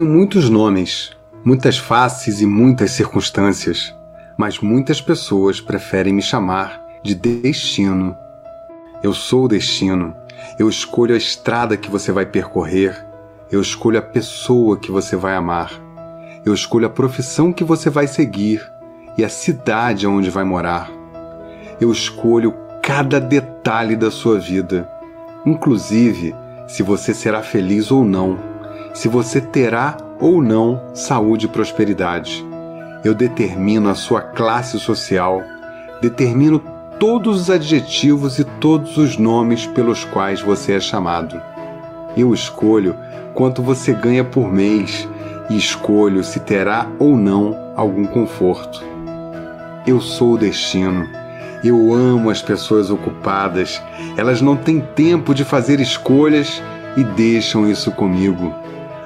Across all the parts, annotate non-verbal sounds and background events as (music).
muitos nomes, muitas faces e muitas circunstâncias, mas muitas pessoas preferem me chamar de destino. Eu sou o destino. Eu escolho a estrada que você vai percorrer. Eu escolho a pessoa que você vai amar. Eu escolho a profissão que você vai seguir e a cidade onde vai morar. Eu escolho cada detalhe da sua vida, inclusive se você será feliz ou não, se você terá ou não saúde e prosperidade. Eu determino a sua classe social, determino todos os adjetivos e todos os nomes pelos quais você é chamado. Eu escolho quanto você ganha por mês e escolho se terá ou não algum conforto. Eu sou o destino. Eu amo as pessoas ocupadas. Elas não têm tempo de fazer escolhas e deixam isso comigo.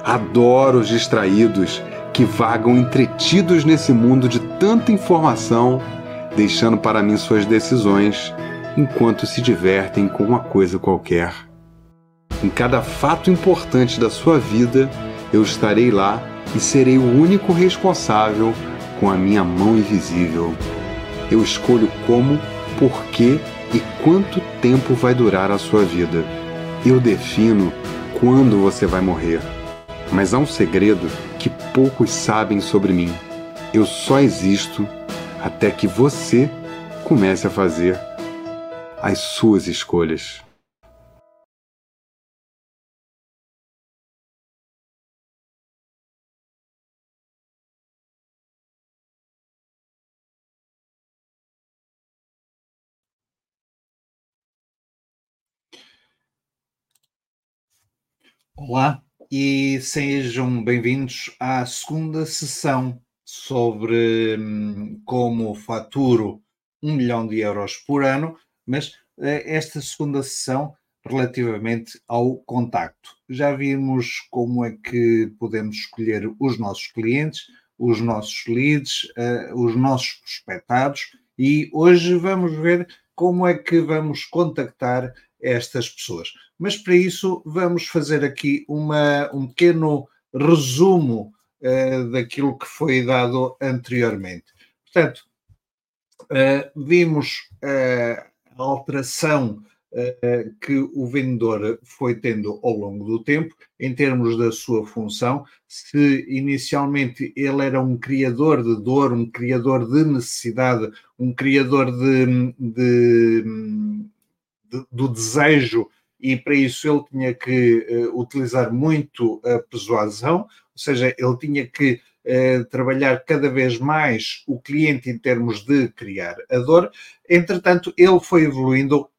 Adoro os distraídos que vagam entretidos nesse mundo de tanta informação, deixando para mim suas decisões enquanto se divertem com uma coisa qualquer. Em cada fato importante da sua vida, eu estarei lá e serei o único responsável com a minha mão invisível. Eu escolho como, porquê e quanto tempo vai durar a sua vida. Eu defino quando você vai morrer. Mas há um segredo que poucos sabem sobre mim. Eu só existo até que você comece a fazer as suas escolhas. Olá e sejam bem-vindos à segunda sessão sobre hum, como faturo um milhão de euros por ano, mas eh, esta segunda sessão relativamente ao contacto. Já vimos como é que podemos escolher os nossos clientes, os nossos leads, uh, os nossos prospectados e hoje vamos ver como é que vamos contactar estas pessoas. Mas para isso vamos fazer aqui uma, um pequeno resumo uh, daquilo que foi dado anteriormente. Portanto, uh, vimos uh, a alteração que o vendedor foi tendo ao longo do tempo, em termos da sua função. Se inicialmente ele era um criador de dor, um criador de necessidade, um criador de, de de, do desejo e para isso ele tinha que uh, utilizar muito a persuasão, ou seja, ele tinha que uh, trabalhar cada vez mais o cliente em termos de criar a dor. Entretanto, ele foi evoluindo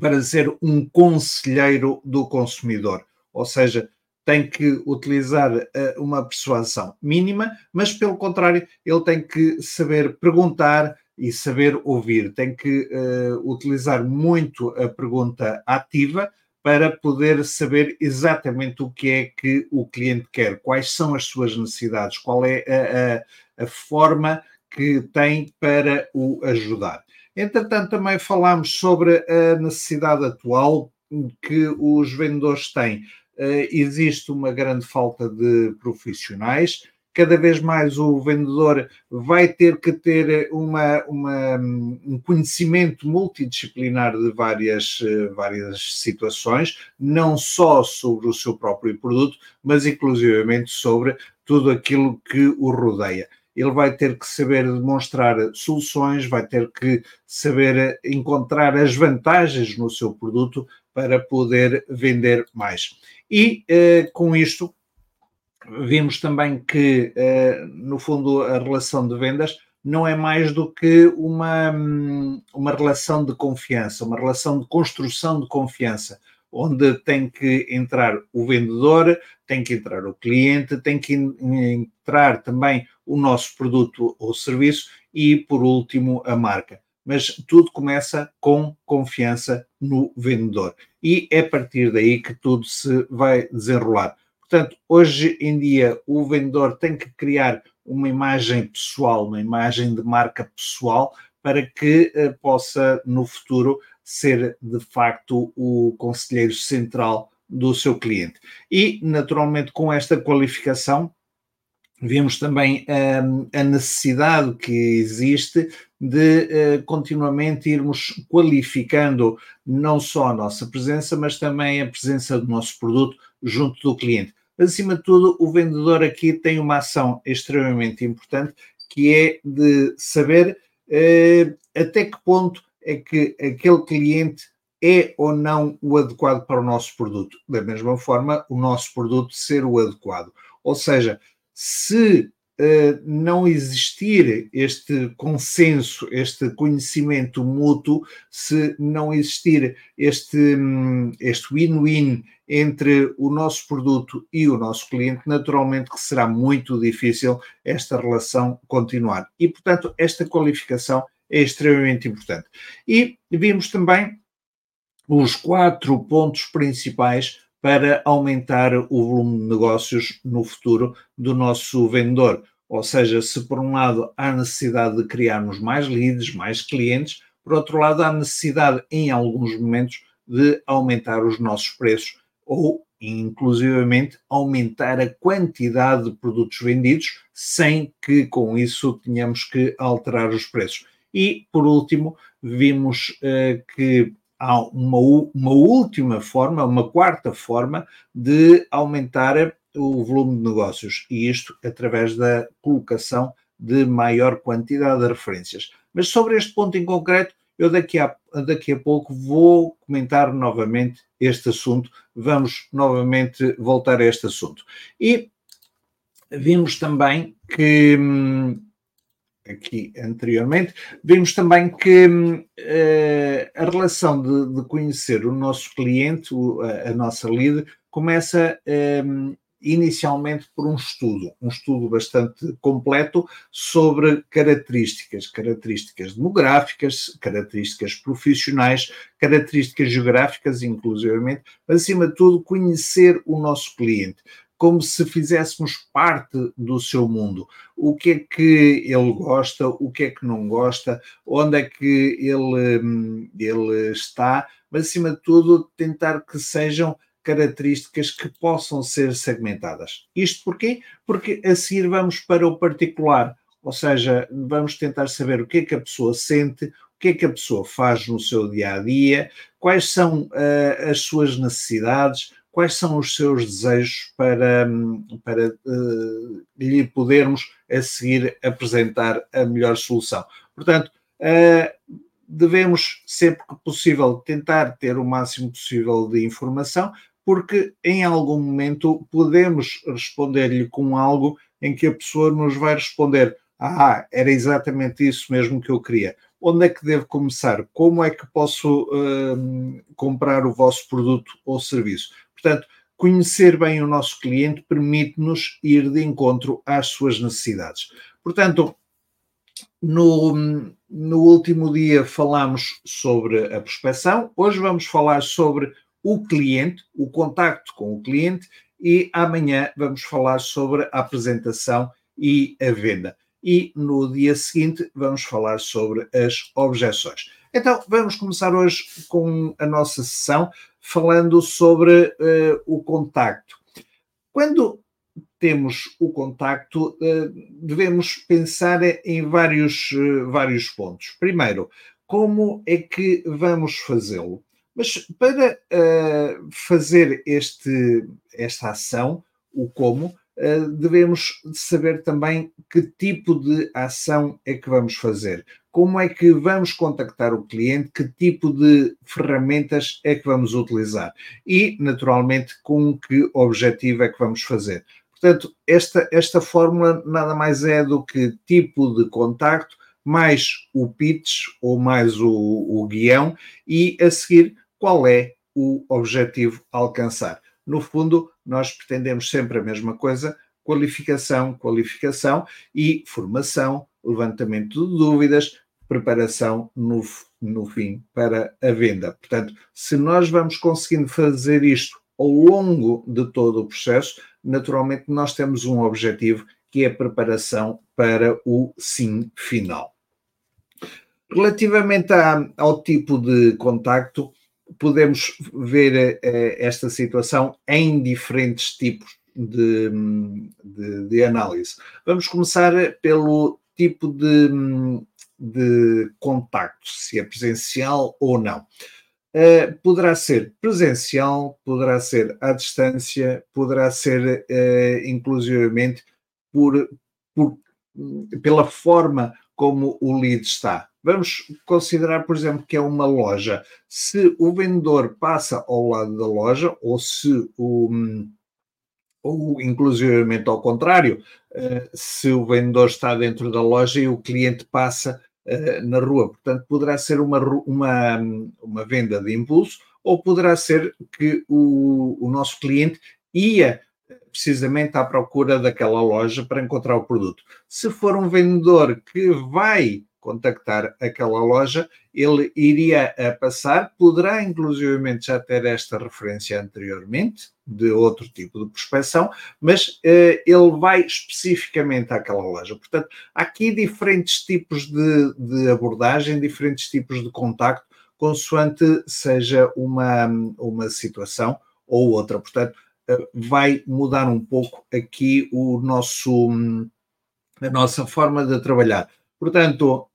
para ser um conselheiro do consumidor, ou seja, tem que utilizar uh, uma persuasão mínima, mas pelo contrário, ele tem que saber perguntar, e saber ouvir. Tem que uh, utilizar muito a pergunta ativa para poder saber exatamente o que é que o cliente quer, quais são as suas necessidades, qual é a, a, a forma que tem para o ajudar. Entretanto, também falámos sobre a necessidade atual que os vendedores têm. Uh, existe uma grande falta de profissionais, cada vez mais o vendedor vai ter que ter uma, uma, um conhecimento multidisciplinar de várias, várias situações, não só sobre o seu próprio produto, mas inclusivamente sobre tudo aquilo que o rodeia ele vai ter que saber demonstrar soluções, vai ter que saber encontrar as vantagens no seu produto para poder vender mais. E eh, com isto vimos também que, eh, no fundo, a relação de vendas não é mais do que uma, uma relação de confiança, uma relação de construção de confiança, onde tem que entrar o vendedor, tem que entrar o cliente, tem que entrar também o nosso produto ou serviço e, por último, a marca. Mas tudo começa com confiança no vendedor. E é a partir daí que tudo se vai desenrolar. Portanto, hoje em dia, o vendedor tem que criar uma imagem pessoal, uma imagem de marca pessoal, para que uh, possa, no futuro, ser de facto o conselheiro central do seu cliente. E, naturalmente, com esta qualificação, vemos também um, a necessidade que existe de uh, continuamente irmos qualificando não só a nossa presença, mas também a presença do nosso produto junto do cliente. Acima de tudo, o vendedor aqui tem uma ação extremamente importante, que é de saber uh, até que ponto é que aquele cliente é ou não o adequado para o nosso produto. Da mesma forma, o nosso produto ser o adequado. Ou seja, se uh, não existir este consenso, este conhecimento mútuo, se não existir este, um, este win-win entre o nosso produto e o nosso cliente, naturalmente que será muito difícil esta relação continuar. E, portanto, esta qualificação é extremamente importante. E vimos também os quatro pontos principais para aumentar o volume de negócios no futuro do nosso vendedor. Ou seja, se por um lado há necessidade de criarmos mais leads, mais clientes, por outro lado há necessidade em alguns momentos de aumentar os nossos preços ou inclusivamente aumentar a quantidade de produtos vendidos sem que com isso tenhamos que alterar os preços. E por último, vimos uh, que há uma, uma última forma, uma quarta forma de aumentar o volume de negócios, e isto através da colocação de maior quantidade de referências. Mas sobre este ponto em concreto, eu daqui a, daqui a pouco vou comentar novamente este assunto, vamos novamente voltar a este assunto. E vimos também que hum, aqui anteriormente, vimos também que uh, a relação de, de, conhecer o nosso cliente, o, a, a, nossa lead, começa um, inicialmente por um estudo, um estudo bastante completo sobre características, características demográficas, características profissionais, características geográficas, inclusivamente, acima de tudo, conhecer o nosso cliente como se fizéssemos parte do seu mundo. O que é que ele gosta, o que é que não gosta, onde é que ele, hum, ele está, mas acima de tudo tentar que sejam características que possam ser segmentadas. Isto porquê? Porque a seguir vamos para o particular, ou seja, vamos tentar saber o que é que a pessoa sente, o que é que a pessoa faz no seu dia a dia, quais são uh, as suas necessidades, quais são os seus desejos para, para uh, lhe podermos a seguir apresentar a melhor solução. Portanto, uh, devemos sempre que possível tentar ter o máximo possível de informação, porque em algum momento podemos responder-lhe com algo em que a pessoa nos vai responder: Ah, era exatamente isso mesmo que eu queria. Onde é que devo começar? Como é que posso uh, comprar o vosso produto ou serviço? Portanto, conhecer bem o nosso cliente permite-nos ir de encontro às suas necessidades. Portanto, no, no último dia falámos sobre a prospeção, hoje vamos falar sobre o cliente, o contacto com o cliente e amanhã vamos falar sobre a apresentação e a venda. E no dia seguinte vamos falar sobre as objeções. Então, vamos começar hoje com a nossa sessão falando sobre uh, o contacto. Quando temos o contacto, uh, devemos pensar em vários, uh, vários pontos. Primeiro, como é que vamos fazê-lo? Mas para fazer este, esta ação, o como, devemos saber também que tipo de ação é que vamos fazer como é que vamos contactar o cliente, que tipo de ferramentas é que vamos utilizar e, naturalmente, com que objetivo é que vamos fazer. Portanto, esta, esta fórmula nada mais é do que tipo de contacto mais o pitch ou mais o, o guião e a seguir qual é o objetivo a alcançar. No fundo, nós pretendemos sempre a mesma coisa, qualificação, qualificação e formação, levantamento de dúvidas, preparação no, no fim para a venda. Portanto, se nós vamos conseguindo fazer isto ao longo de todo o processo, naturalmente nós temos um objetivo que é a preparação para o sim final. Relativamente ao tipo de contacto, podemos ver esta situação em diferentes tipos de, de, de, análise. Vamos começar pelo tipo de, de contacto, se é presencial ou não. Uh, poderá ser presencial, poderá ser à distância, poderá ser uh, inclusivamente por, por, pela forma como o lead está. Vamos considerar, por exemplo, que é uma loja. Se o vendedor passa ao lado da loja, ou se o, ou inclusivamente ao contrário, uh, se o vendedor está dentro da loja e o cliente passa uh, na rua. Portanto, poderá ser uma, uma, uma venda de impulso ou poderá ser que o, o nosso cliente ia precisamente à procura daquela loja para encontrar o produto. Se for um vendedor que vai contactar aquela loja, ele iria a passar, poderá inclusivamente já ter esta referência anteriormente, de outro tipo de prospecção, mas eh, ele vai especificamente àquela loja. Portanto, há aqui diferentes tipos de, de abordagem, diferentes tipos de contacto, consoante seja uma, uma situação ou outra. Portanto, vai mudar um pouco aqui o nosso, a nossa forma de trabalhar. Portanto,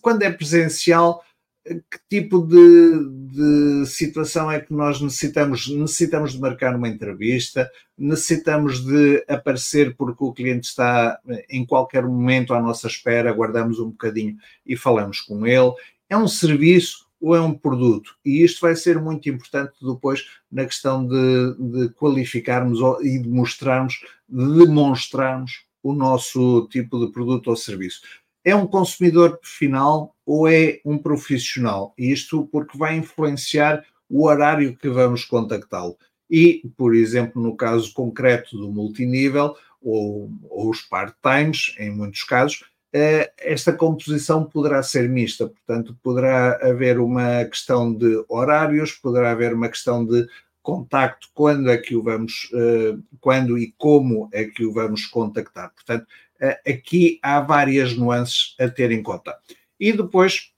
quando é presencial, que tipo de, de, situação é que nós necessitamos? Necessitamos de marcar uma entrevista, necessitamos de aparecer porque o cliente está em qualquer momento à nossa espera, aguardamos um bocadinho e falamos com ele. É um serviço ou é um produto? E isto vai ser muito importante depois na questão de, de qualificarmos e de mostrarmos, de demonstrarmos o nosso tipo de produto ou serviço. É um consumidor final ou é um profissional? Isto porque vai influenciar o horário que vamos contactá-lo. E, por exemplo, no caso concreto do multinível ou, ou os part-times, em muitos casos, esta composição poderá ser mista, portanto, poderá haver uma questão de horários, poderá haver uma questão de contacto, quando é que o vamos, eh, quando e como é que o vamos contactar. Portanto, eh, aqui há várias nuances a ter em conta. E depois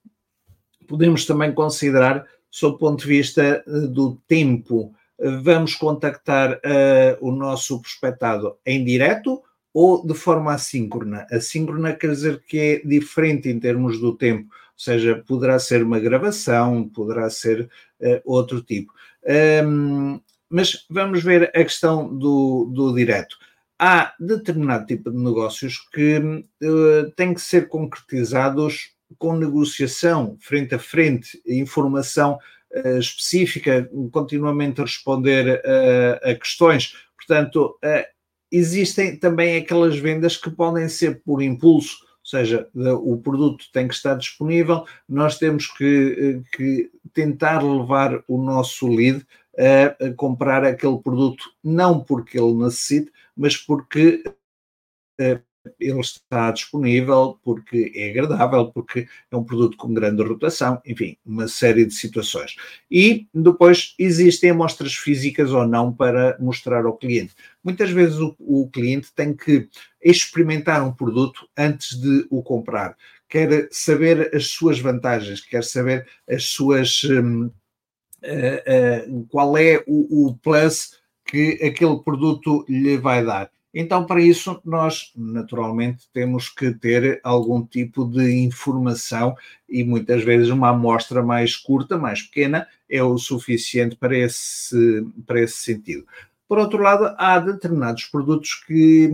podemos também considerar, sob o ponto de vista do tempo, vamos contactar o nosso prospectado em direto ou de forma assíncrona. Assíncrona quer dizer que é diferente em termos do tempo, ou seja, poderá ser uma gravação, poderá ser uh, outro tipo. Um, mas vamos ver a questão do, do direto. Há determinado tipo de negócios que uh, têm que ser concretizados com negociação, frente a frente, informação uh, específica, continuamente responder a questões. Portanto, existem também aquelas vendas que podem ser por impulso, ou seja, o produto tem que estar disponível, nós temos que, eh, que tentar levar o nosso lead a, comprar aquele produto, não porque ele necessite, mas porque uh, ele está disponível, porque é agradável, porque é um produto com grande rotação, enfim, uma série de situações. E depois existem amostras físicas ou não para mostrar ao cliente. Muitas vezes o, o cliente tem que experimentar um produto antes de o comprar, quer saber as suas vantagens, quer saber as suas. Uh, uh, qual é o, o plus que aquele produto lhe vai dar. Então, para isso, nós naturalmente temos que ter algum tipo de informação e muitas vezes uma amostra mais curta, mais pequena, é o suficiente para esse, para esse sentido. Por outro lado, há determinados produtos que,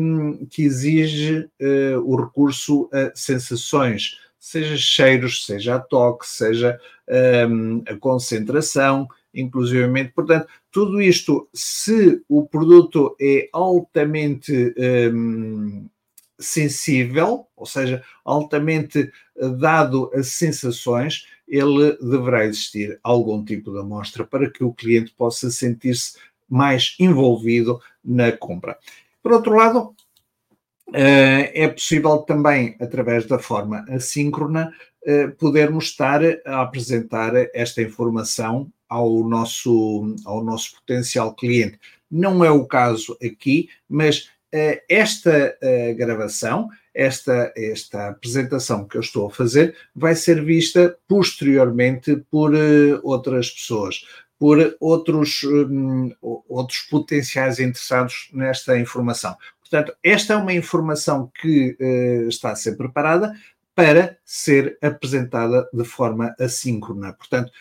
que exigem uh, o recurso a sensações, seja cheiros, seja a toque, seja um, a concentração, inclusivamente. Portanto, tudo isto, se o produto é altamente um, sensível, ou seja, altamente eh, dado a sensações, ele deverá existir algum tipo de amostra para que o cliente possa sentir-se mais envolvido na compra. Por outro lado, eh, é possível também, através da forma assíncrona, eh, podermos estar a apresentar esta informação ao nosso, ao nosso potencial cliente. Não é o caso aqui, mas uh, esta uh, gravação esta, esta apresentação que eu estou a fazer vai ser vista posteriormente por uh, outras pessoas, por outros, um, outros potenciais interessados nesta informação. Portanto, esta é uma informação que está a ser preparada para ser apresentada de forma assíncrona. Portanto,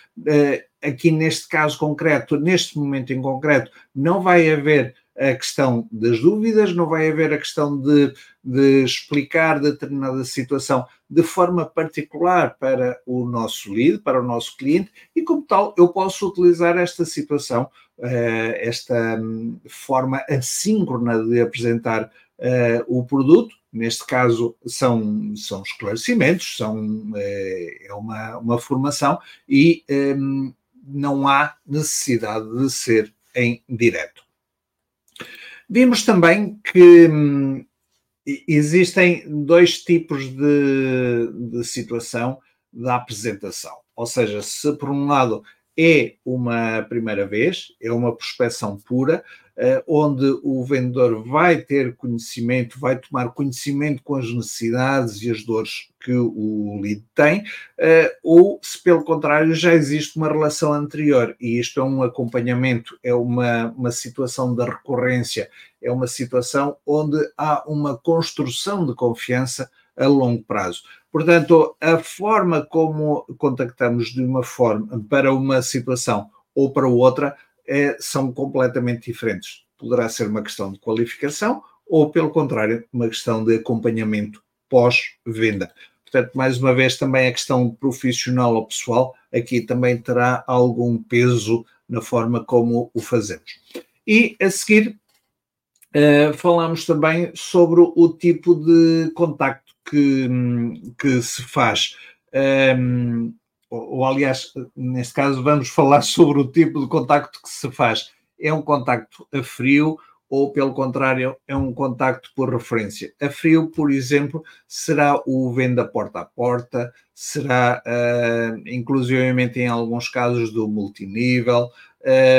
aqui neste caso concreto, neste momento em concreto, não vai haver a questão das dúvidas, não vai haver a questão de, de, explicar determinada situação de forma particular para o nosso lead, para o nosso cliente, e como tal, eu posso utilizar esta situação, eh, esta hum, forma assíncrona de apresentar eh, o produto. Neste caso, são, são esclarecimentos, são, eh, é uma, uma formação e hum, não há necessidade de ser em direto. Vimos também que hum, existem dois tipos de, de situação da apresentação. Ou seja, se por um lado é uma primeira vez, é uma prospecção pura, onde o vendedor vai ter conhecimento, vai tomar conhecimento com as necessidades e as dores que o lead tem, eh, ou se pelo contrário já existe uma relação anterior e isto é um acompanhamento, é uma, uma situação da recorrência, é uma situação onde há uma construção de confiança a longo prazo. Portanto, a forma como contactamos de uma forma para uma situação ou para outra é, são completamente diferentes. Poderá ser uma questão de qualificação ou, pelo contrário, uma questão de acompanhamento pós-venda. Portanto, mais uma vez, também a questão profissional ou pessoal aqui também terá algum peso na forma como o fazemos. E a seguir, uh, falamos também sobre o tipo de contacto que, que se faz. Um, ou, ou, aliás, neste caso, vamos falar (laughs) sobre o tipo de contacto que se faz. É um contacto a frio ou, pelo contrário, é um contacto por referência. A frio, por exemplo, será o venda porta a porta, será, uh, inclusivamente em alguns casos, do multinível,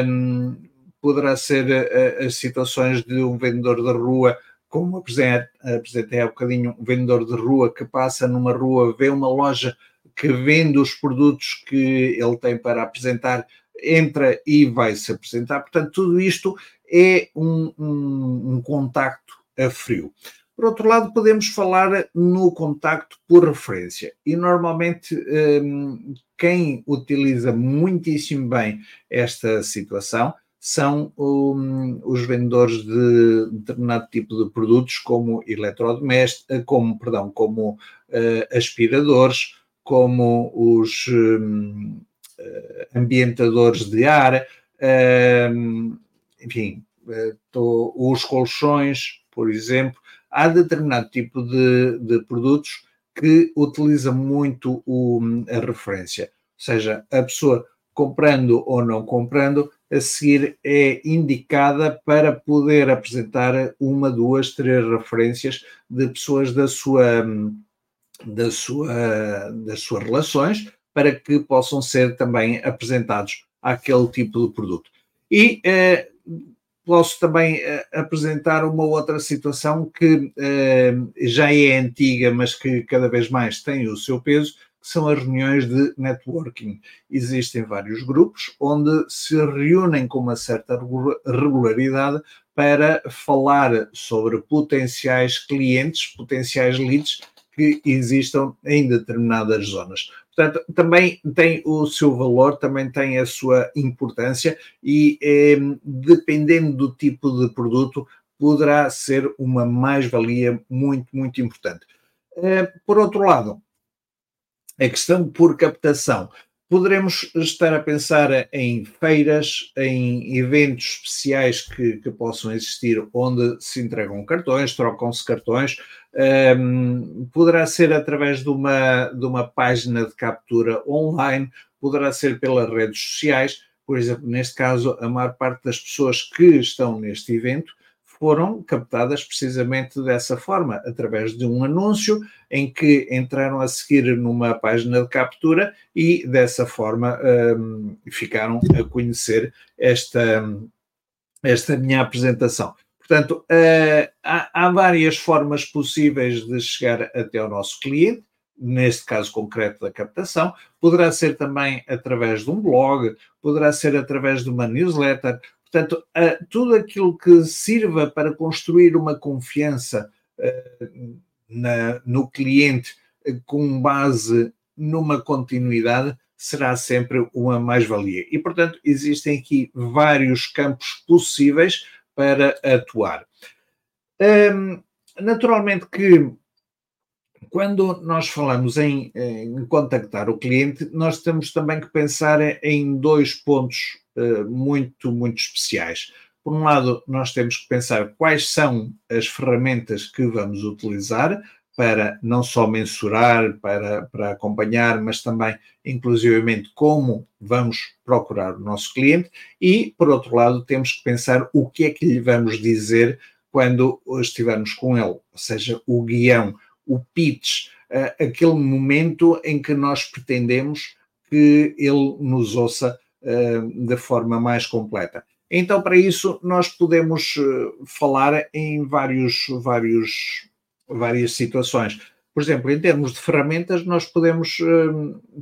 um, poderá ser uh, as situações de um vendedor da rua como apresentei há bocadinho, um vendedor de rua que passa numa rua, vê uma loja que vende os produtos que ele tem para apresentar, entra e vai se apresentar. Portanto, tudo isto é um, um, um contacto a frio. Por outro lado, podemos falar no contacto por referência. E normalmente hum, quem utiliza muitíssimo bem esta situação são um, os vendedores de determinado tipo de produtos, como eletrodomésticos, como, perdão, como uh, aspiradores, como os um, eh, ambientadores de ar, um, enfim, eh, tô, os colchões, por exemplo, há determinado tipo de, de produtos que utiliza muito o, a referência. Ou seja, a pessoa comprando ou não comprando, a seguir é indicada para poder apresentar uma, duas, três referências de pessoas da sua da sua, das suas relações para que possam ser também apresentados àquele tipo de produto. E eh, posso também eh, apresentar uma outra situação que eh, já é antiga, mas que cada vez mais tem o seu peso, que são as reuniões de networking. Existem vários grupos onde se reúnem com uma certa regularidade para falar sobre potenciais clientes, potenciais leads que existam em determinadas zonas. Portanto, também tem o seu valor, também tem a sua importância e, eh, dependendo do tipo de produto, poderá ser uma mais-valia muito, muito importante. Eh, por outro lado, a questão por captação. Poderemos estar a pensar em feiras, em eventos especiais que, que possam existir onde se entregam cartões, trocam-se cartões, um, poderá ser através de uma, de uma página de captura online, poderá ser pelas redes sociais. Por exemplo, neste caso, a maior parte das pessoas que estão neste evento foram captadas precisamente dessa forma, através de um anúncio em que entraram a seguir numa página de captura e dessa forma um, ficaram a conhecer esta, esta minha apresentação. Portanto, uh, há, há, várias formas possíveis de chegar até ao nosso cliente, neste caso concreto da captação, poderá ser também através de um blog, poderá ser através de uma newsletter. Portanto, tudo aquilo que sirva para construir uma confiança uh, na, no cliente com base numa continuidade será sempre uma mais-valia. E, portanto, existem aqui vários campos possíveis para atuar. Naturalmente que quando nós falamos em, em, contactar o cliente, nós temos também que pensar em dois pontos uh, muito, muito especiais. Por um lado, nós temos que pensar quais são as ferramentas que vamos utilizar para não só mensurar, para, para acompanhar, mas também, inclusivamente, como vamos procurar o nosso cliente e, por outro lado, temos que pensar o que é que lhe vamos dizer quando estivermos com ele, ou seja, o guião, o pitch, uh, aquele momento em que nós pretendemos que ele nos ouça uh, da forma mais completa. Então, para isso, nós podemos uh, falar em vários, vários várias situações. Por exemplo, em termos de ferramentas, nós podemos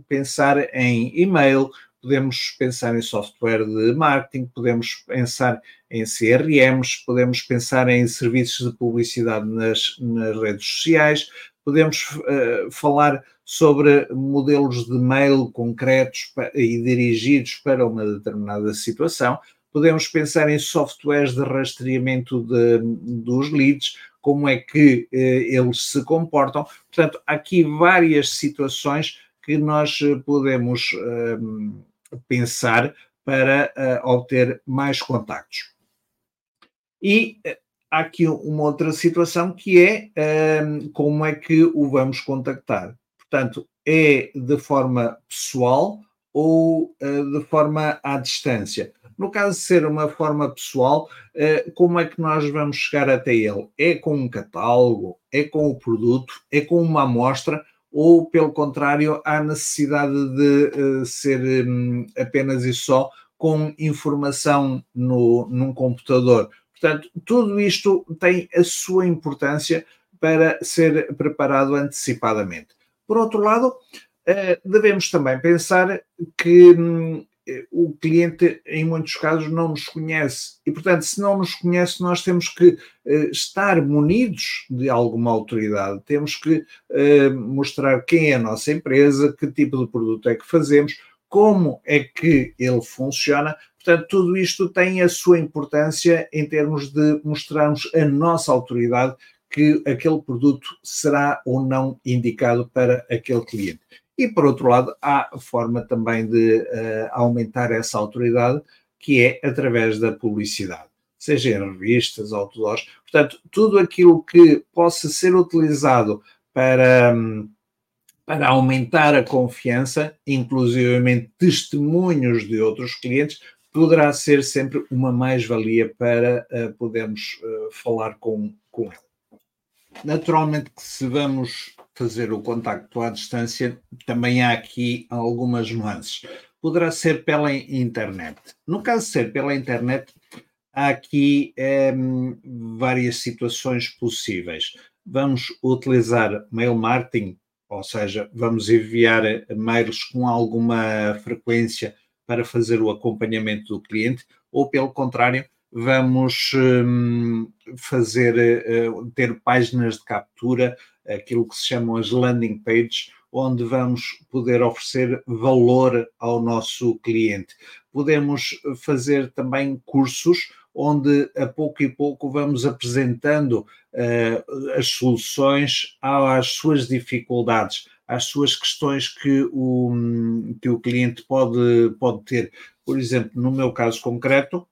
pensar em e-mail, podemos pensar em software de marketing, podemos pensar em CRMs, podemos pensar em serviços de publicidade nas, nas redes sociais, podemos uh, falar sobre modelos de mail concretos e dirigidos para uma determinada situação, podemos pensar em softwares de rastreamento de, dos leads, como é que eh, eles se comportam. Portanto, há aqui várias situações que nós eh, podemos eh, pensar para uh, obter mais contactos. E há aqui uma outra situação que é como é que o vamos contactar. Portanto, é de forma pessoal ou uh, de forma à distância. No caso de ser uma forma pessoal, como é que nós vamos chegar até ele? É com um catálogo? É com o produto? É com uma amostra? Ou, pelo contrário, há necessidade de eh, ser hum, apenas e só com informação no, num computador? Portanto, tudo isto tem a sua importância para ser preparado antecipadamente. Por outro lado, eh, devemos também pensar que hum, o cliente, em muitos casos, não nos conhece. E, portanto, se não nos conhece, nós temos que uh, estar munidos de alguma autoridade, temos que uh, mostrar quem é a nossa empresa, que tipo de produto é que fazemos, como é que ele funciona. Portanto, tudo isto tem a sua importância em termos de mostrarmos a nossa autoridade que aquele produto será ou não indicado para aquele cliente. E, por outro lado, há forma também de uh, aumentar essa autoridade, que é através da publicidade, seja em revistas, outdoors. Portanto, tudo aquilo que possa ser utilizado para, para aumentar a confiança, inclusivamente testemunhos de outros clientes, poderá ser sempre uma mais-valia para uh, podermos uh, falar com, com ele. Naturalmente que se vamos fazer o contacto à distância, também há aqui algumas nuances. Poderá ser pela internet. No caso de ser pela internet, há aqui é, várias situações possíveis. Vamos utilizar mail marketing, ou seja, vamos enviar mails com alguma frequência para fazer o acompanhamento do cliente, ou pelo contrário, vamos hum, fazer, uh, ter páginas de captura aquilo que se chamam as landing pages, onde vamos poder oferecer valor ao nosso cliente. Podemos fazer também cursos onde a pouco e pouco vamos apresentando uh, as soluções às suas dificuldades, às suas questões que o, que o cliente pode, pode ter. Por exemplo, no meu caso concreto,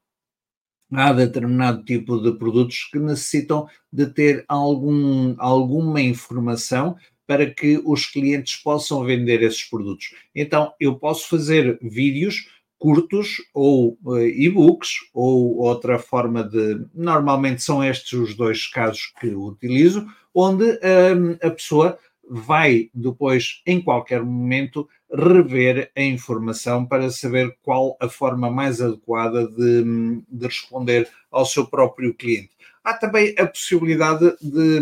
há determinado tipo de produtos que necessitam de ter algum, alguma informação para que os clientes possam vender esses produtos. Então, eu posso fazer vídeos curtos ou uh, e-books ou outra forma de. Normalmente são estes os dois casos que utilizo, onde um, a pessoa vai depois, em qualquer momento, rever a informação para saber qual a forma mais adequada de, de responder ao seu próprio cliente. há também a possibilidade de,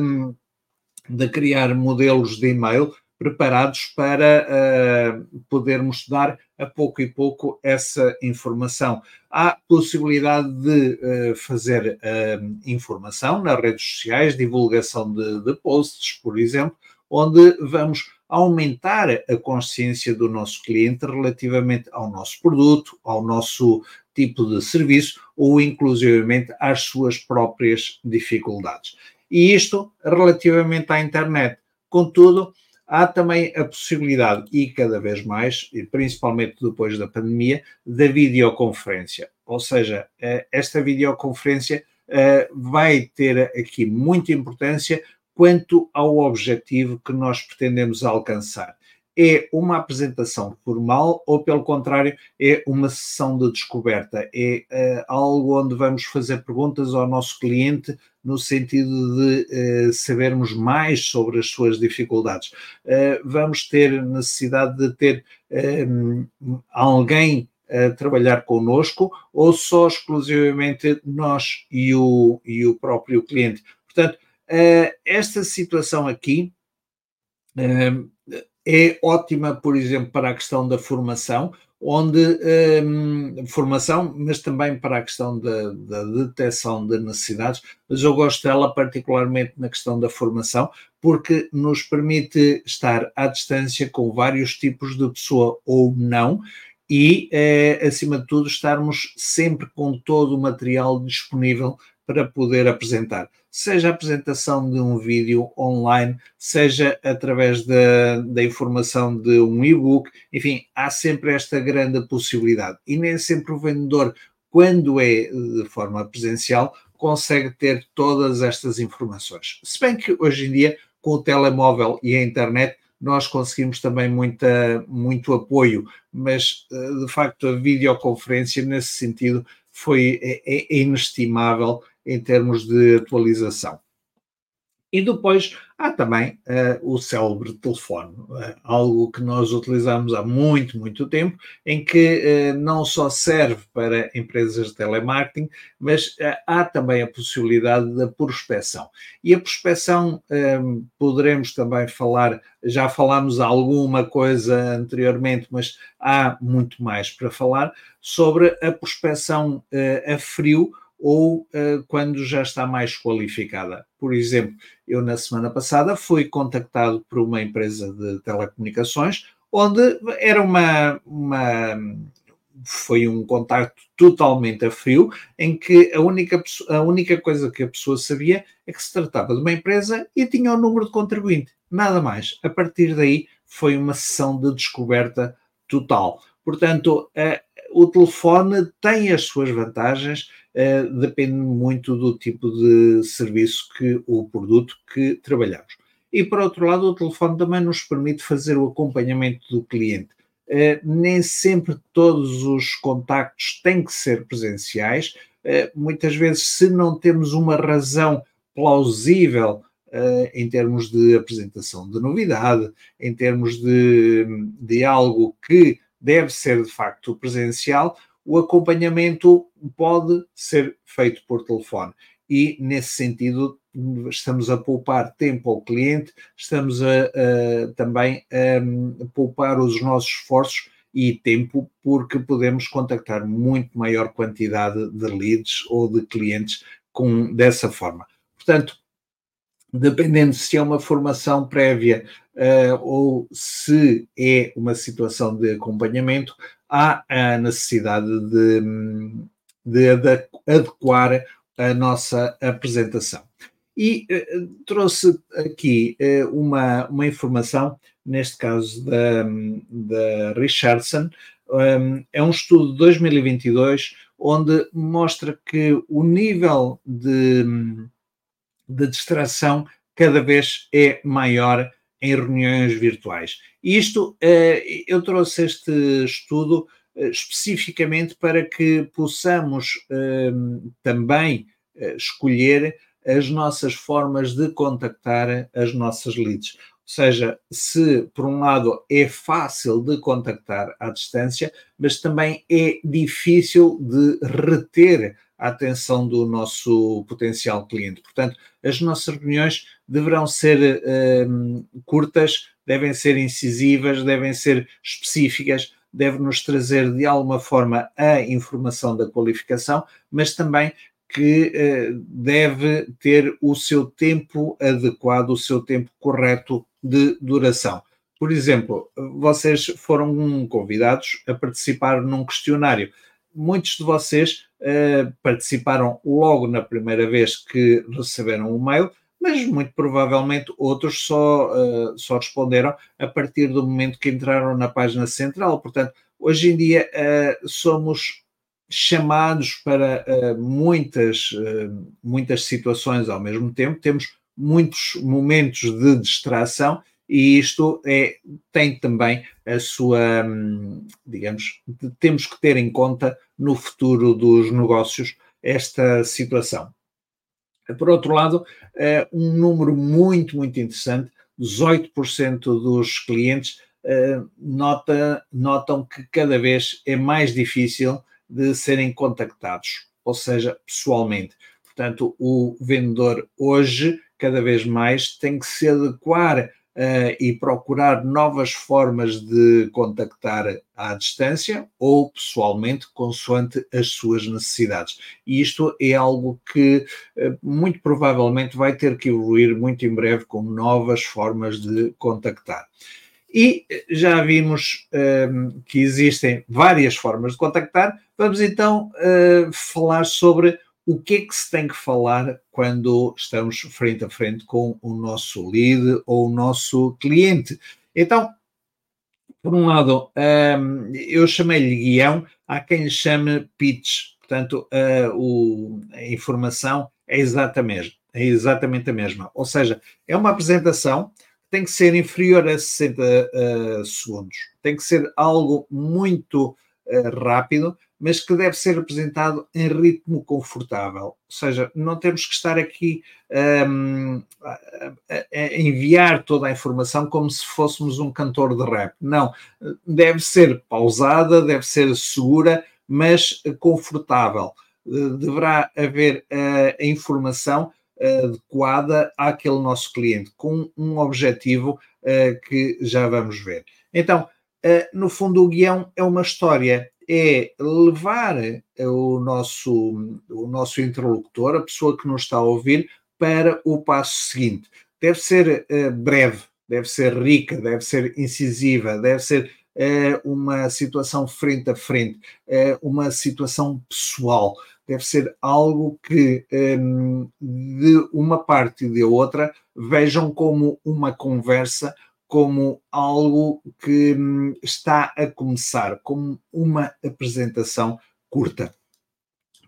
de criar modelos de e-mail preparados para uh, podermos dar a pouco e pouco essa informação. Há possibilidade de uh, fazer uh, informação nas redes sociais, divulgação de, de posts, por exemplo, onde vamos aumentar a consciência do nosso cliente relativamente ao nosso produto, ao nosso tipo de serviço ou inclusivamente às suas próprias dificuldades. E isto relativamente à internet. Contudo, há também a possibilidade, e cada vez mais, e principalmente depois da pandemia, da videoconferência. Ou seja, eh, esta videoconferência eh, vai ter aqui muita importância quanto ao objetivo que nós pretendemos alcançar. É uma apresentação formal ou, pelo contrário, é uma sessão de descoberta? É uh, algo onde vamos fazer perguntas ao nosso cliente no sentido de uh, sabermos mais sobre as suas dificuldades. Uh, vamos ter necessidade de ter alguém a trabalhar connosco ou só exclusivamente nós e o, e o próprio cliente. Portanto, esta situação aqui uh, é ótima, por exemplo, para a questão da formação, onde um, formação, mas também para a questão da, da, detecção de necessidades, mas eu gosto dela particularmente na questão da formação, porque nos permite estar à distância com vários tipos de pessoa ou não, e, eh, acima de tudo, estarmos sempre com todo o material disponível para poder apresentar. Seja a apresentação de um vídeo online, seja através da, da informação de um e-book, enfim, há sempre esta grande possibilidade. E nem sempre o vendedor, quando é de forma presencial, consegue ter todas estas informações. Se bem que hoje em dia, com o telemóvel e a internet, nós conseguimos também muita, muito apoio, mas eh, de facto a videoconferência, nesse sentido, foi, é, é inestimável em termos de atualização. E depois há também uh, o célebre telefone, uh, algo que nós utilizamos há muito, muito tempo, em que uh, não só serve para empresas de telemarketing, mas há também a possibilidade da prospecção. E a prospecção poderemos também falar, já falámos alguma coisa anteriormente, mas há muito mais para falar sobre a prospecção a frio ou uh, quando já está mais qualificada. Por exemplo, eu na semana passada fui contactado por uma empresa de telecomunicações onde era uma, uma foi um contacto totalmente a frio, em que a única, a única coisa que a pessoa sabia é que se tratava de uma empresa e tinha o número de contribuinte, nada mais. A partir daí foi uma sessão de descoberta total. Portanto, o telefone tem as suas vantagens, uh, depende muito do tipo de serviço que o produto que trabalhamos. E por outro lado, o telefone também nos permite fazer o acompanhamento do cliente. Uh, nem sempre todos os contactos têm que ser presenciais. Uh, muitas vezes, se não temos uma razão plausível em termos de apresentação de novidade, em termos de, de algo que deve ser de facto presencial, o acompanhamento pode ser feito por telefone. E, nesse sentido, estamos a poupar tempo ao cliente, estamos a, a também a, a poupar os nossos esforços e tempo, porque podemos contactar muito maior quantidade de leads ou de clientes com, dessa forma. Portanto, dependendo se é uma formação prévia uh, ou se é uma situação de acompanhamento, há a necessidade de, de adequar a nossa apresentação. E uh, trouxe aqui uh, uma, uma informação, neste caso da, da Richardson, um, é um estudo de 2022 onde mostra que o nível de, de distração cada vez é maior em reuniões virtuais. Isto, eh, eu trouxe este estudo eh, especificamente para que possamos ehm, também eh, escolher as nossas formas de contactar as nossas leads. Ou seja, se por um lado é fácil de contactar à distância, mas também é difícil de reter a atenção do nosso potencial cliente. Portanto, as nossas reuniões deverão ser uh, curtas, devem ser incisivas, devem ser específicas, devem nos trazer de alguma forma a informação da qualificação, mas também que uh, deve ter o seu tempo adequado, o seu tempo correto de duração. Por exemplo, vocês foram convidados a participar num questionário. Muitos de vocês uh, participaram logo na primeira vez que receberam o mail, mas muito provavelmente outros só, uh, só responderam a partir do momento que entraram na página central. Portanto, hoje em dia uh, somos chamados para muitas, muitas situações ao mesmo tempo, temos muitos momentos de distração e isto é, tem também a sua, hum, digamos, temos que ter em conta no futuro dos negócios esta situação. Por outro lado, eh, um número muito, muito interessante, 18% dos clientes eh, nota, notam que cada vez é mais difícil de serem contactados, ou seja, pessoalmente. Portanto, o vendedor hoje, cada vez mais, tem que se adequar uh, e procurar novas formas de contactar à distância ou pessoalmente, consoante as suas necessidades. E isto é algo que uh, muito provavelmente vai ter que evoluir muito em breve com novas formas de contactar. E eh, já vimos um, que existem várias formas de contactar. Vamos então uh, falar sobre o que é que se tem que falar quando estamos frente a frente com o nosso lead ou o nosso cliente. Então, por um lado, um, eu chamei-lhe guião, há quem lhe chame pitch, portanto, o, a informação é exatamente, é exatamente a mesma. Ou seja, é uma apresentação que tem que ser inferior a 60 uh, ah, segundos, tem que ser algo muito uh, rápido, mas que deve ser apresentado em ritmo confortável. Ou seja, não temos que estar aqui um, a, a enviar toda a informação como se fôssemos um cantor de rap. Não, deve ser pausada, deve ser segura, mas confortável. Deverá haver a informação adequada àquele nosso cliente, com um objetivo que já vamos ver. Então, no fundo, o guião é uma história, é levar o nosso, o nosso interlocutor, a pessoa que nos está a ouvir, para o passo seguinte. Deve ser uh, breve, deve ser rica, deve ser incisiva, deve ser uh, uma situação frente a frente, uh, uma situação pessoal. Deve ser algo que um, de uma parte e de outra vejam como uma conversa como algo que hum, está a começar, como uma apresentação curta.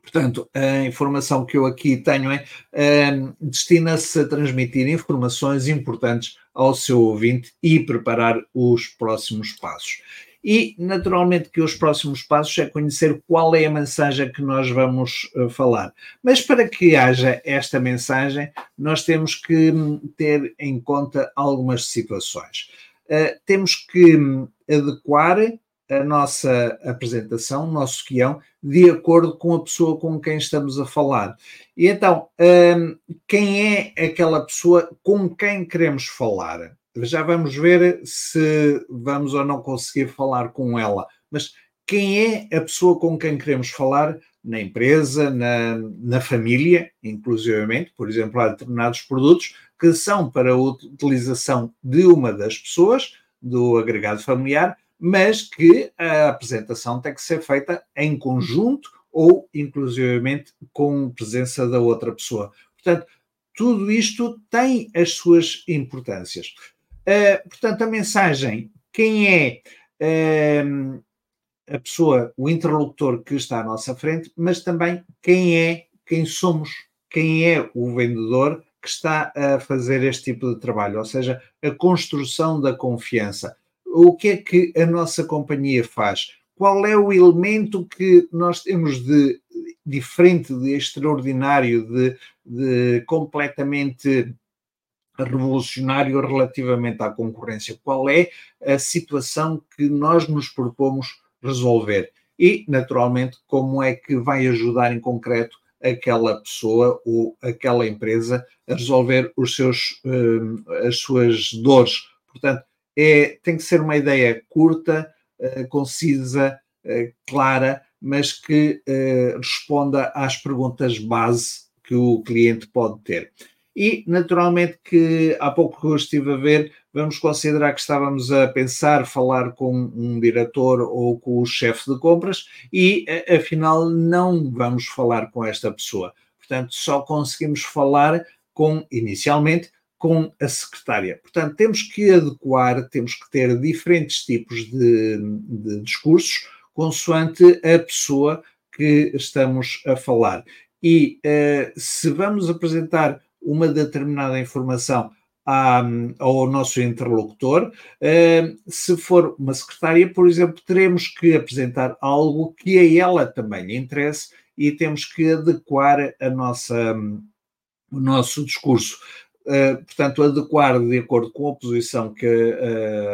Portanto, a informação que eu aqui tenho é um, destina-se a transmitir informações importantes ao seu ouvinte e preparar os próximos passos. E, naturalmente, que os próximos passos é conhecer qual é a mensagem que nós vamos uh, falar. Mas para que haja esta mensagem, nós temos que hum, ter em conta algumas situações. Uh, temos que um, adequar a nossa apresentação, o nosso guião, de acordo com a pessoa com quem estamos a falar. E então, um, quem é aquela pessoa com quem queremos falar? Já vamos ver se vamos ou não conseguir falar com ela. Mas quem é a pessoa com quem queremos falar na empresa, na, na família, inclusivamente, por exemplo, há determinados produtos que são para a utilização de uma das pessoas, do agregado familiar, mas que a apresentação tem que ser feita em conjunto ou, inclusivamente, com presença da outra pessoa. Portanto, tudo isto tem as suas importâncias. Uh, portanto, a mensagem, quem é uh, a pessoa, o interlocutor que está à nossa frente, mas também quem é, quem somos, quem é o vendedor que está a fazer este tipo de trabalho, ou seja, a construção da confiança. O que é que a nossa companhia faz? Qual é o elemento que nós temos de diferente, de extraordinário, de, de completamente revolucionário relativamente à concorrência? Qual é a situação que nós nos propomos resolver? E, naturalmente, como é que vai ajudar em concreto aquela pessoa ou aquela empresa a resolver os seus, uh, as suas dores. Portanto, é, tem que ser uma ideia curta, uh, concisa, uh, clara, mas que responda às perguntas base que o cliente pode ter. E, naturalmente, que há pouco eu estive a ver, vamos considerar que estávamos a pensar falar com um diretor ou com o chefe de compras e, afinal, não vamos falar com esta pessoa. Portanto, só conseguimos falar com, inicialmente, com a secretária. Portanto, temos que adequar, temos que ter diferentes tipos de, de discursos consoante a pessoa que estamos a falar. E uh, se vamos apresentar uma determinada informação ao nosso interlocutor. Uh, se for uma secretária, por exemplo, teremos que apresentar algo que a ela também lhe interesse e temos que adequar a nossa, o nosso discurso. Uh, portanto, adequar de acordo com a posição que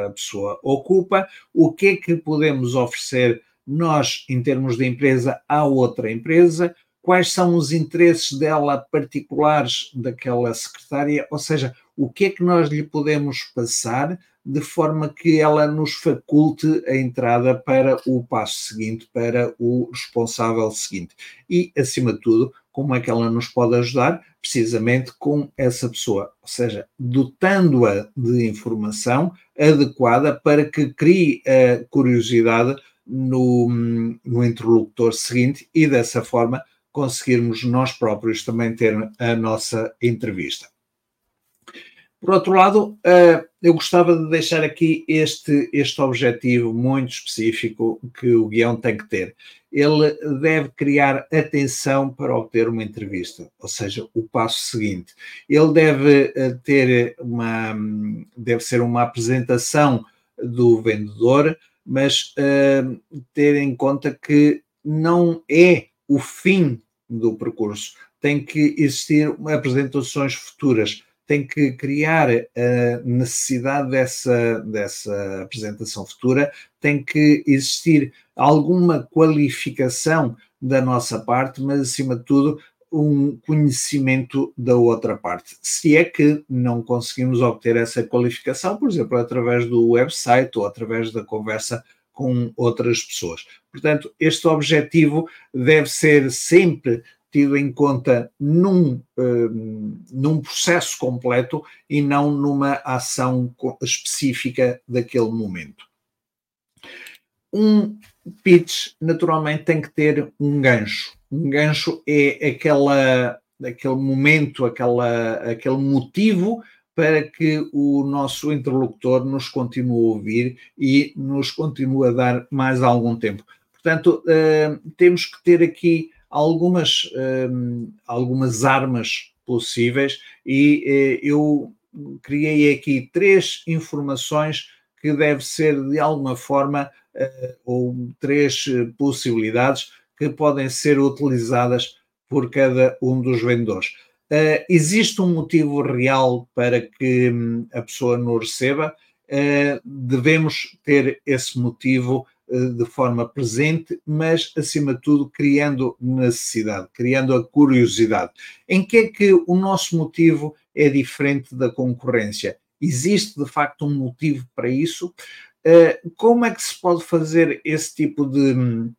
a pessoa ocupa, o que é que podemos oferecer nós, em termos de empresa, à outra empresa, quais são os interesses dela particulares daquela secretária, ou seja, o que é que nós lhe podemos passar de forma que ela nos faculte a entrada para o passo seguinte, para o responsável seguinte. E, acima de tudo, como é que ela nos pode ajudar? Precisamente com essa pessoa, ou seja, dotando-a de informação adequada para que crie a curiosidade no, no interlocutor seguinte e, dessa forma, conseguirmos nós próprios também ter a nossa entrevista. Por outro lado, eh, eu gostava de deixar aqui este, este objetivo muito específico que o guião tem que ter. Ele deve criar atenção para obter uma entrevista, ou seja, o passo seguinte. Ele deve eh, ter uma, deve ser uma apresentação do vendedor, mas uh, ter em conta que não é o fim do percurso. Tem que existir apresentações futuras, tem que criar a necessidade dessa, dessa apresentação futura, tem que existir alguma qualificação da nossa parte, mas acima de tudo um conhecimento da outra parte. Se é que não conseguimos obter essa qualificação, por exemplo, através do website ou através da conversa com outras pessoas. Portanto, este objetivo deve ser sempre tido em conta num, um, num processo completo e não numa ação específica daquele momento. Um pitch, naturalmente, tem que ter um gancho. Um gancho é aquela, aquele momento, aquela, aquele motivo para que o nosso interlocutor nos continue a ouvir e nos continue a dar mais algum tempo. Portanto, uh, temos que ter aqui algumas, uh, algumas armas possíveis e uh, eu criei aqui três informações que deve ser de alguma forma ou três possibilidades que podem ser utilizadas por cada um dos vendedores. Uh, existe um motivo real para que um, a pessoa nos receba? Uh, devemos ter esse motivo uh, de forma presente, mas, acima de tudo, criando necessidade, criando a curiosidade. Em que é que o nosso motivo é diferente da concorrência? Existe, de facto, um motivo para isso? como é que se pode fazer esse tipo de, hum,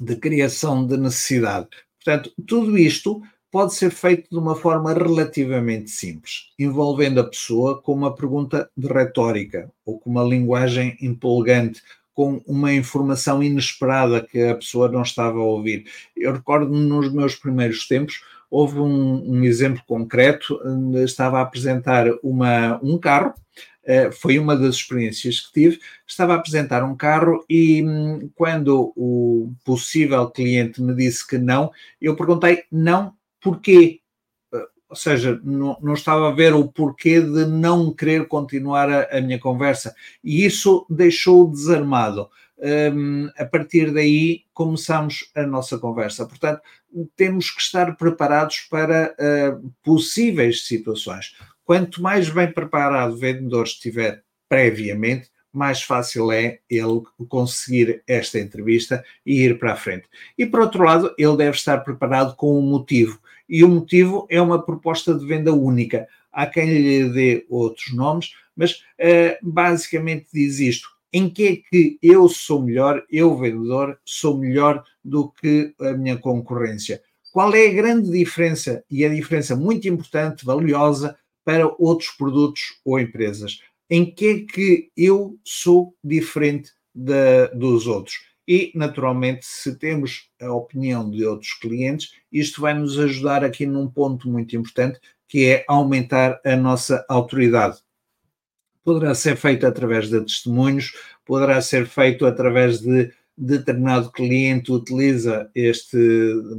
de criação de necessidade? Portanto, tudo isto pode ser feito de uma forma relativamente simples, envolvendo a pessoa com uma pergunta de retórica ou com uma linguagem empolgante, com uma informação inesperada que a pessoa não estava a ouvir. Eu recordo-me nos meus primeiros tempos, houve um, um exemplo concreto, estava a apresentar uma, um carro, Uh, foi uma das experiências que tive. Estava a apresentar um carro e hum, quando o possível cliente me disse que não, eu perguntei não porquê. Ou seja, não, não, estava a ver o porquê de não querer continuar a, a minha conversa. E isso deixou desarmado. Um, a partir daí começamos a nossa conversa. Portanto, temos que estar preparados para uh, possíveis situações. Quanto mais bem preparado o vendedor estiver previamente, mais fácil é ele conseguir esta entrevista e ir para a frente. E por outro lado, ele deve estar preparado com um motivo. E o motivo é uma proposta de venda única. Há quem lhe dê outros nomes, mas uh, basicamente diz isto: em que é que eu sou melhor, eu vendedor, sou melhor do que a minha concorrência? Qual é a grande diferença e a diferença muito importante, valiosa para outros produtos ou empresas? Em que é que eu sou diferente da, dos outros? E, naturalmente, se temos a opinião de outros clientes, isto vai nos ajudar aqui num ponto muito importante, que é aumentar a nossa autoridade poderá ser feito através de testemunhos, poderá ser feito através de determinado cliente utiliza este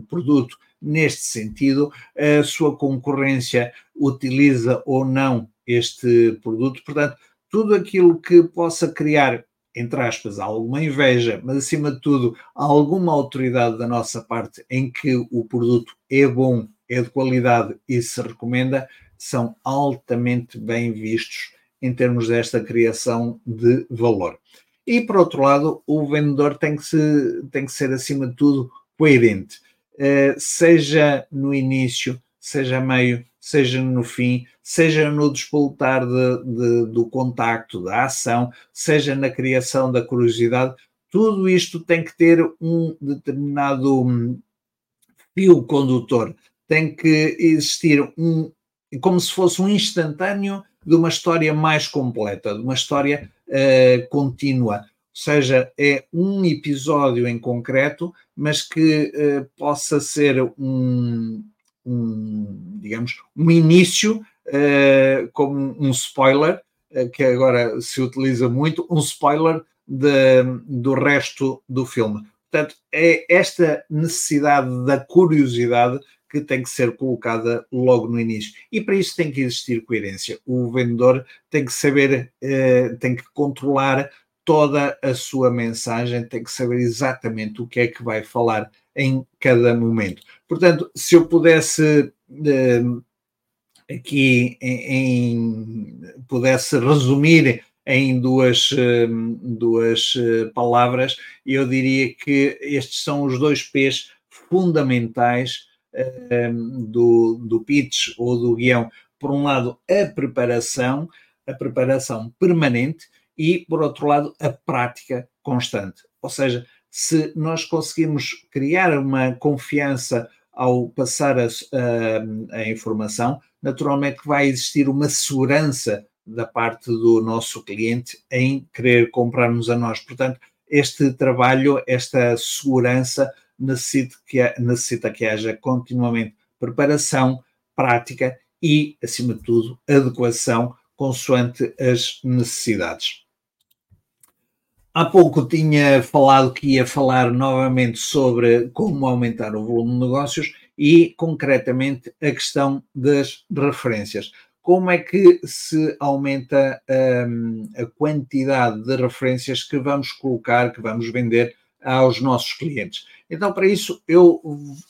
produto neste sentido, a sua concorrência utiliza ou não este produto. Portanto, tudo aquilo que possa criar, entre aspas, alguma inveja, mas acima de tudo, alguma autoridade da nossa parte em que o produto é bom, é de qualidade e se recomenda, são altamente bem vistos em termos desta criação de valor. E, por outro lado, o vendedor tem que, se, tem que ser, acima de tudo, coerente, uh, seja no início, seja meio, seja no fim, seja no despoltar de, de, do contacto, da ação, seja na criação da curiosidade, tudo isto tem que ter um determinado hum, fio condutor, tem que existir um, como se fosse um instantâneo de uma história mais completa, de uma história uh, contínua. Ou seja, é um episódio em concreto, mas que uh, possa ser um, um, digamos, um início, uh, como um spoiler, que agora se utiliza muito, um spoiler de, do resto do filme. Portanto, é esta necessidade da curiosidade que tem que ser colocada logo no início. E para isso tem que existir coerência. O vendedor tem que saber, eh, tem que controlar toda a sua mensagem, tem que saber exatamente o que é que vai falar em cada momento. Portanto, se eu pudesse eh, aqui em, em, pudesse resumir em duas, eh, duas palavras, eu diria que estes são os dois P's fundamentais do, do pitch ou do guião, por um lado, a preparação, a preparação permanente e, por outro lado, a prática constante. Ou seja, se nós conseguimos criar uma confiança ao passar a, a, a informação, naturalmente vai existir uma segurança da parte do nosso cliente em querer comprar-nos a nós. Portanto, este trabalho, esta segurança necessita que, necessita que haja continuamente preparação, prática e, acima de tudo, adequação consoante as necessidades. Há pouco tinha falado que ia falar novamente sobre como aumentar o volume de negócios e, concretamente, a questão das referências. Como é que se aumenta um, a quantidade de referências que vamos colocar, que vamos vender aos nossos clientes. Então, para isso, eu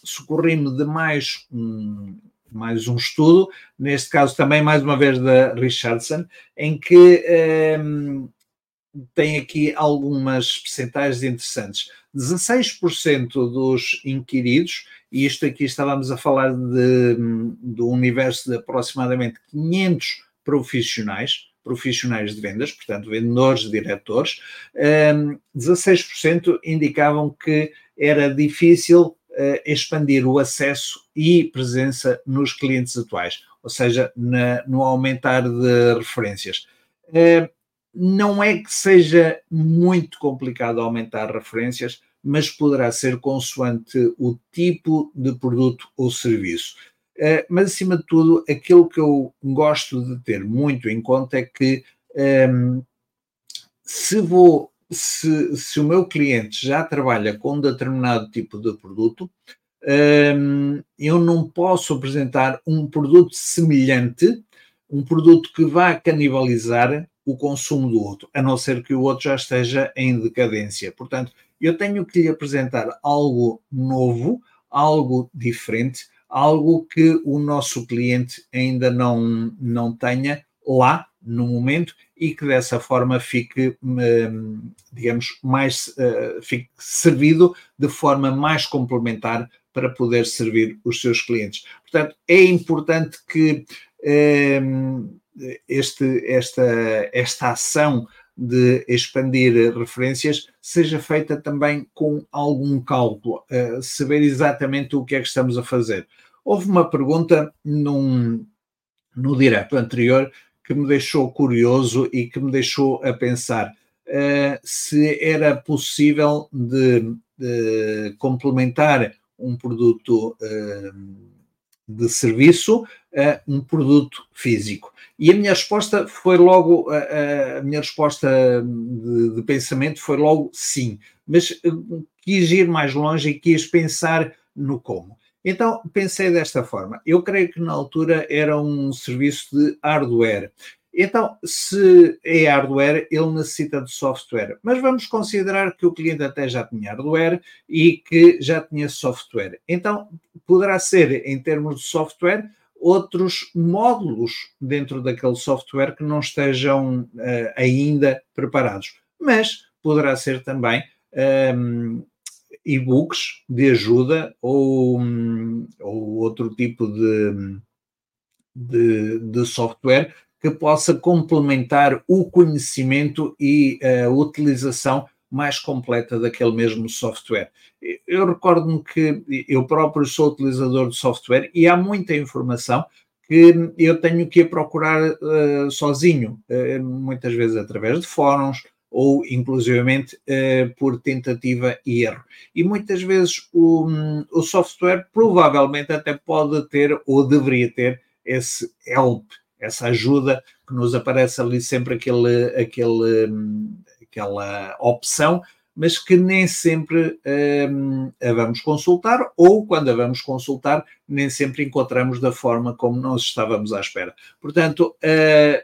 socorri-me de mais um, mais um estudo, neste caso também mais uma vez da Richardson, em que um, ehm, tem aqui algumas percentagens interessantes. 16% dos inquiridos, e isto aqui estávamos a falar de, do universo de aproximadamente 500 profissionais, profissionais de vendas, portanto, vendedores, diretores, 16% indicavam que era difícil eh, expandir o acesso e presença nos clientes atuais, ou seja, na, no aumentar de referências. Não é que seja muito complicado aumentar referências, mas poderá ser consoante o tipo de produto ou serviço. Eh, mas, acima de tudo, aquilo que eu gosto de ter muito em conta é que um, ehm, se vou, se, se, o meu cliente já trabalha com determinado tipo de produto, um, ehm, eu não posso apresentar um produto semelhante, um produto que vá canibalizar o consumo do outro, a não ser que o outro já esteja em decadência. Portanto, eu tenho que lhe apresentar algo novo, algo diferente, algo que o nosso cliente ainda não, não tenha lá no momento e que dessa forma fique, hum, digamos, mais uh, fique servido de forma mais complementar para poder servir os seus clientes. Portanto, é importante que um, este, esta, esta ação de expandir referências seja feita também com algum cálculo, uh, saber exatamente o que é que estamos a fazer. Houve uma pergunta num, no direto anterior que me deixou curioso e que me deixou a pensar uh, se era possível de, de complementar um produto uh, de serviço a um produto físico. E a minha resposta foi logo, a, a minha resposta de, de, pensamento foi logo sim, mas eh, quis ir mais longe e quis pensar no como. Então pensei desta forma. Eu creio que na altura era um serviço de hardware. Então, se é hardware, ele necessita de software. Mas vamos considerar que o cliente até já tinha hardware e que já tinha software. Então, poderá ser, em termos de software, outros módulos dentro daquele software que não estejam uh, ainda preparados. Mas poderá ser também um, ehm, e-books de ajuda ou, ou outro tipo de, de, de software que possa complementar o conhecimento e a utilização mais completa daquele mesmo software. Eu recordo-me que eu próprio sou utilizador de software e há muita informação que eu tenho que procurar uh, sozinho, uh, muitas vezes através de fóruns ou inclusivamente uh, por tentativa e erro. E muitas vezes o, o software provavelmente até pode ter ou deveria ter esse help, essa ajuda que nos aparece ali sempre aquele, aquele, aquela opção, mas que nem sempre um, a vamos consultar, ou quando a vamos consultar, nem sempre encontramos da forma como nós estávamos à espera. Portanto, uh,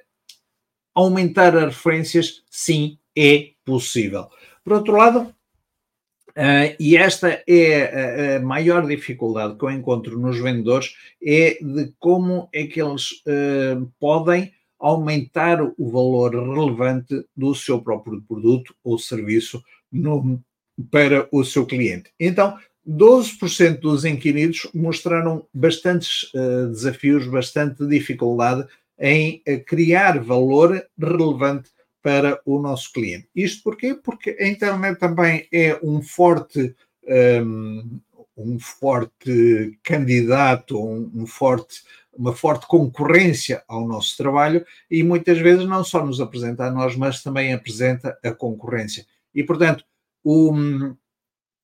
aumentar as referências, sim, é possível. Por outro lado, Uh, e esta é a, a, maior dificuldade que eu encontro nos vendedores, é de como é que eles uh, podem aumentar o valor relevante do seu próprio produto ou serviço no, para o seu cliente. Então, 12% dos inquiridos mostraram bastantes uh, desafios, bastante dificuldade em criar valor relevante para o nosso cliente. Isto porquê? Porque a internet também é um forte, um, um forte candidato, um, um forte, uma forte concorrência ao nosso trabalho e muitas vezes não só nos apresenta a nós, mas também apresenta a concorrência. E, portanto, o,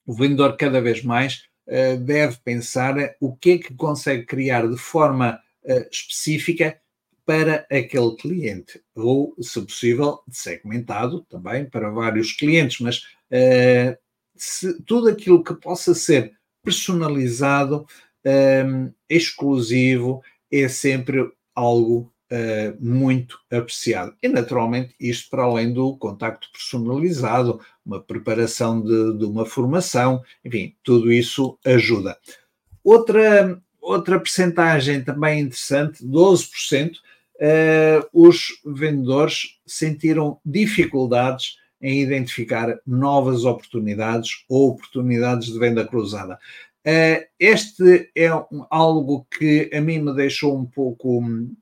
o vendedor cada vez mais uh, deve pensar o que é que consegue criar de forma uh, específica para aquele cliente, ou, se possível, segmentado também para vários clientes, mas uh, se, tudo aquilo que possa ser personalizado, um, exclusivo, é sempre algo uh, muito apreciado. E, naturalmente, isto para além do contacto personalizado, uma preparação de, de uma formação, enfim, tudo isso ajuda. Outra, outra percentagem também interessante, 12%, uh, os vendedores sentiram dificuldades em identificar novas oportunidades ou oportunidades de venda cruzada. Uh, este é um, algo que a mim me deixou um pouco hum,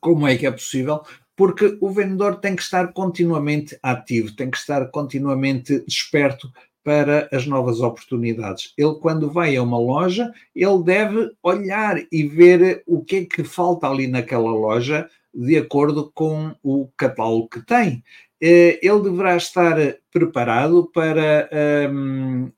como é que é possível, porque o vendedor tem que estar continuamente ativo, tem que estar continuamente desperto para as novas oportunidades. Ele, quando vai a uma loja, ele deve olhar e ver o que é que falta ali naquela loja de acordo com o catálogo que tem. Eh, ele deverá estar preparado para um,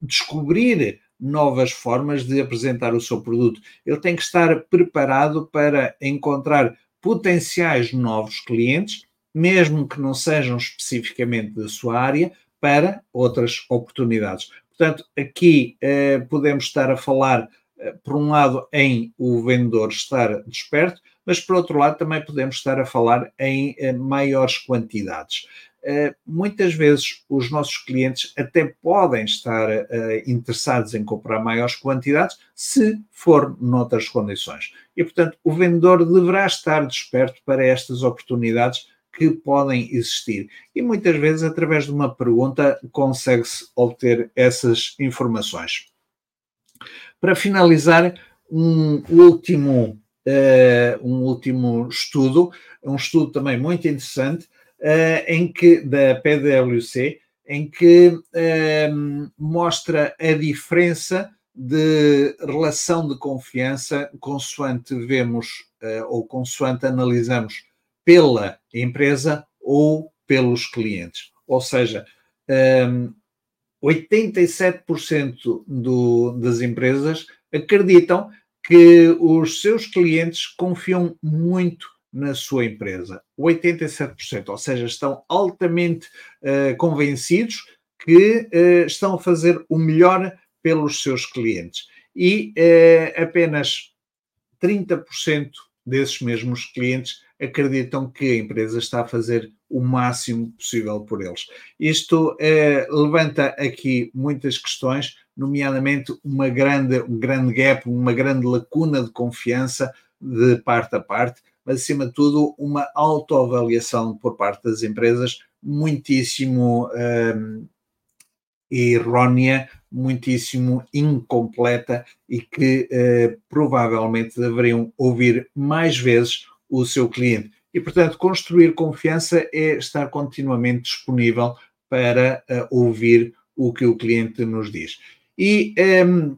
descobrir novas formas de apresentar o seu produto. Ele tem que estar preparado para encontrar potenciais novos clientes, mesmo que não sejam especificamente da sua área, para outras oportunidades. Portanto, aqui eh, podemos estar a falar, eh, por um lado, em o vendedor estar desperto, mas por outro lado também podemos estar a falar em eh, maiores quantidades. Uh, muitas vezes os nossos clientes até podem estar uh, interessados em comprar maiores quantidades se for noutras condições. E, portanto, o vendedor deverá estar desperto para estas oportunidades que podem existir. E muitas vezes, através de uma pergunta, consegue-se obter essas informações. Para finalizar, um último, uh, um último estudo, um estudo também muito interessante, em que, da PwC, em que uh, mostra a diferença de relação de confiança consoante vemos ou consoante analisamos pela empresa ou pelos clientes. Ou seja, um, 87% do, das empresas acreditam que os seus clientes confiam muito na sua empresa. 87%, ou seja, estão altamente uh, convencidos que uh, estão a fazer o melhor pelos seus clientes. E uh, apenas 30% desses mesmos clientes acreditam que a empresa está a fazer o máximo possível por eles. Isto levanta aqui muitas questões, nomeadamente uma grande, um grande gap, uma grande lacuna de confiança de parte a parte, mas acima de tudo uma autoavaliação por parte das empresas muitíssimo eh, errónea, muitíssimo incompleta e que eh, provavelmente deveriam ouvir mais vezes o seu cliente. E, portanto, construir confiança é estar continuamente disponível para uh, ouvir o que o cliente nos diz. E um,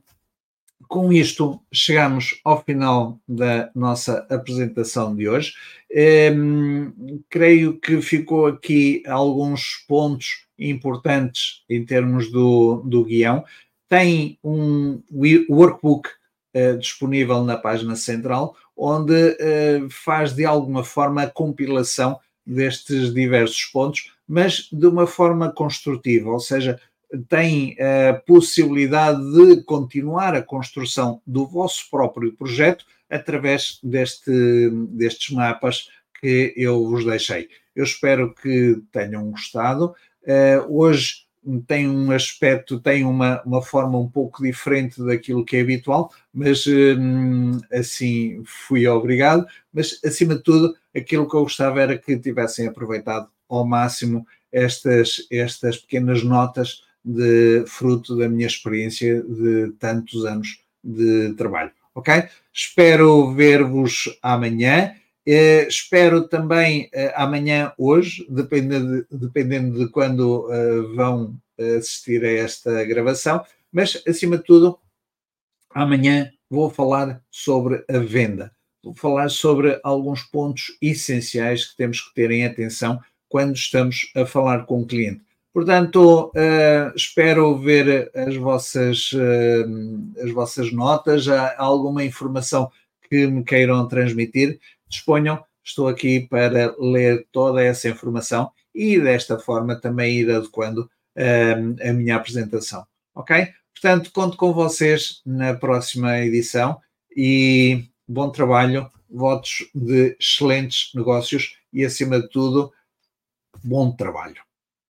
com isto chegamos ao final da nossa apresentação de hoje. Um, ehm, creio que ficou aqui alguns pontos importantes em termos do, do guião. Tem um workbook uh, disponível na página central, onde uh, faz de alguma forma a compilação destes diversos pontos, mas de uma forma construtiva, ou seja, tem a possibilidade de continuar a construção do vosso próprio projeto através deste, destes mapas que eu vos deixei. Eu espero que tenham gostado. Uh, hoje tem um aspecto, tem uma, uma forma um pouco diferente daquilo que é habitual, mas hum, assim fui obrigado. Mas acima de tudo, aquilo que eu gostava era que tivessem aproveitado ao máximo estas, estas pequenas notas de fruto da minha experiência de tantos anos de trabalho. Ok? Espero ver-vos amanhã. Uh, espero também uh, amanhã, hoje, dependendo de, dependendo de quando uh, vão assistir a esta gravação, mas acima de tudo, amanhã vou falar sobre a venda. Vou falar sobre alguns pontos essenciais que temos que ter em atenção quando estamos a falar com o cliente. Portanto, espero ver as vossas, as vossas notas, alguma informação que me queiram transmitir disponham, estou aqui para ler toda essa informação e desta forma também ir adequando um, a minha apresentação. Ok? Portanto, conto com vocês na próxima edição e bom trabalho, votos de excelentes negócios e, acima de tudo, bom trabalho.